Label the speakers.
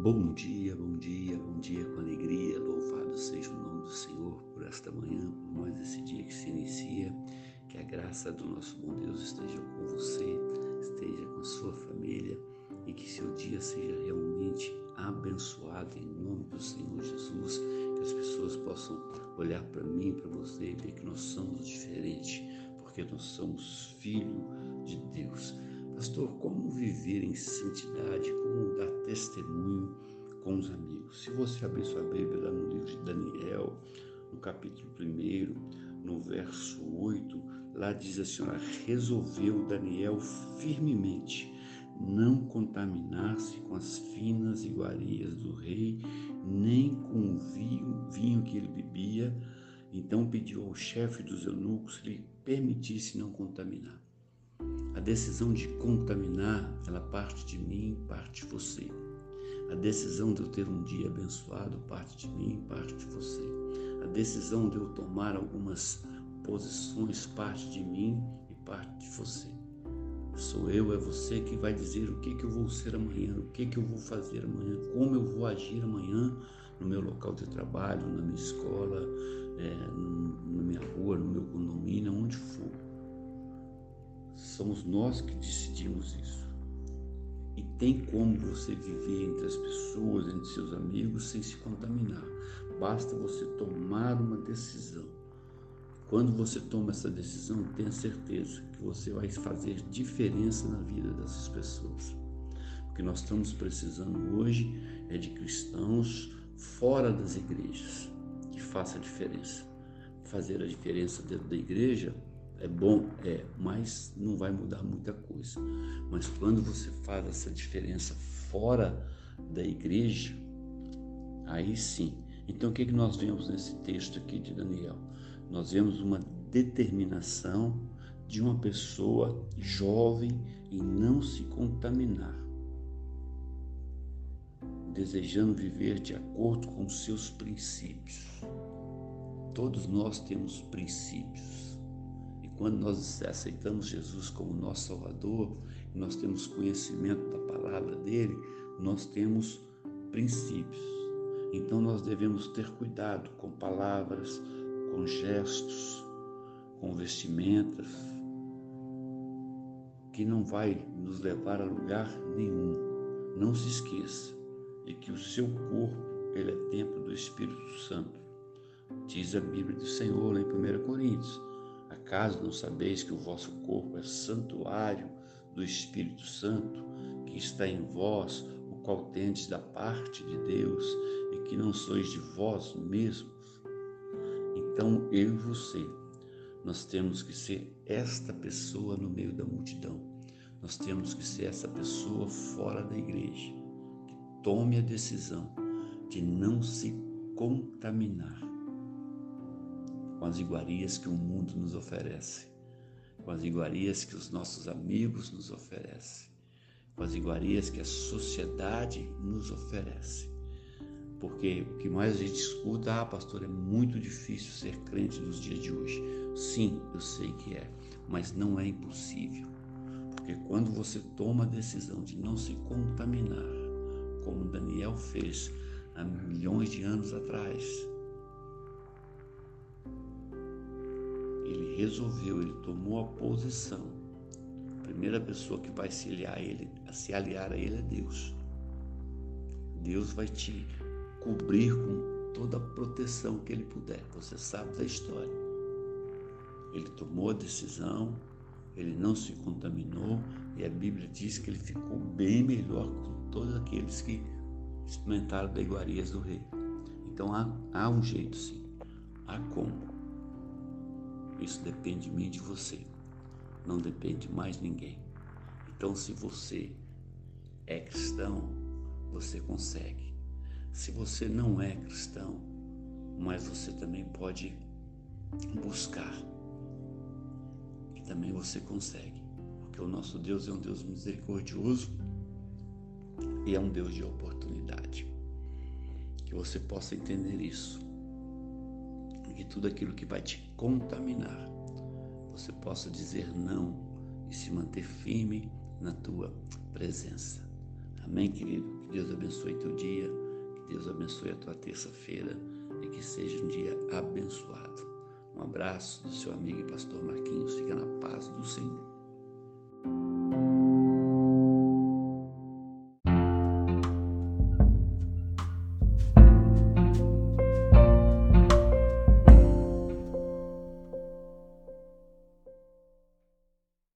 Speaker 1: Bom dia, bom dia, bom dia com alegria. Louvado seja o nome do Senhor por esta manhã, por mais esse dia que se inicia. Que a graça do nosso bom Deus esteja com você, esteja com a sua família e que seu dia seja realmente abençoado em nome do Senhor Jesus. Que as pessoas possam olhar para mim, para você e ver que nós somos diferentes, porque nós somos filhos de Deus. Pastor, como viver em santidade, como dar testemunho com os amigos? Se você abrir sua Bíblia lá no livro de Daniel, no capítulo 1, no verso 8, lá diz assim: resolveu Daniel firmemente não contaminar-se com as finas iguarias do rei, nem com o vinho, vinho que ele bebia. Então pediu ao chefe dos eunucos que lhe permitisse não contaminar. A decisão de contaminar, ela parte de mim, parte de você. A decisão de eu ter um dia abençoado parte de mim, parte de você. A decisão de eu tomar algumas posições parte de mim e parte de você. Sou eu, é você que vai dizer o que, que eu vou ser amanhã, o que, que eu vou fazer amanhã, como eu vou agir amanhã no meu local de trabalho, na minha escola, Somos nós que decidimos isso. E tem como você viver entre as pessoas, entre seus amigos, sem se contaminar. Basta você tomar uma decisão. Quando você toma essa decisão, tenha certeza que você vai fazer diferença na vida dessas pessoas. O que nós estamos precisando hoje é de cristãos fora das igrejas que façam a diferença. Fazer a diferença dentro da igreja é bom, é, mas não vai mudar muita coisa. Mas quando você faz essa diferença fora da igreja, aí sim. Então o que, é que nós vemos nesse texto aqui de Daniel? Nós vemos uma determinação de uma pessoa jovem em não se contaminar, desejando viver de acordo com seus princípios. Todos nós temos princípios quando nós aceitamos Jesus como nosso Salvador, nós temos conhecimento da palavra dele, nós temos princípios. Então nós devemos ter cuidado com palavras, com gestos, com vestimentas, que não vai nos levar a lugar nenhum. Não se esqueça de que o seu corpo ele é templo do Espírito Santo. Diz a Bíblia do Senhor em 1 Coríntios Acaso não sabeis que o vosso corpo é santuário do Espírito Santo, que está em vós, o qual tendes da parte de Deus, e que não sois de vós mesmos? Então eu e você, nós temos que ser esta pessoa no meio da multidão. Nós temos que ser essa pessoa fora da igreja, que tome a decisão de não se contaminar com as iguarias que o mundo nos oferece, com as iguarias que os nossos amigos nos oferecem, com as iguarias que a sociedade nos oferece. Porque o que mais a gente escuta, ah, pastor, é muito difícil ser crente nos dias de hoje. Sim, eu sei que é, mas não é impossível. Porque quando você toma a decisão de não se contaminar, como Daniel fez há milhões de anos atrás, resolveu, ele tomou a posição. A primeira pessoa que vai se aliar a ele, a se aliar a ele é Deus. Deus vai te cobrir com toda a proteção que ele puder. Você sabe da história. Ele tomou a decisão, ele não se contaminou e a Bíblia diz que ele ficou bem melhor com todos aqueles que experimentaram da iguarias do rei. Então há, há um jeito sim, há como. Isso depende de mim e de você. Não depende de mais ninguém. Então, se você é cristão, você consegue. Se você não é cristão, mas você também pode buscar. E também você consegue. Porque o nosso Deus é um Deus misericordioso e é um Deus de oportunidade. Que você possa entender isso e tudo aquilo que vai te contaminar, você possa dizer não e se manter firme na tua presença. Amém, querido? Que Deus abençoe teu dia, que Deus abençoe a tua terça-feira e que seja um dia abençoado. Um abraço do seu amigo e pastor Marquinhos. Fica na paz do Senhor.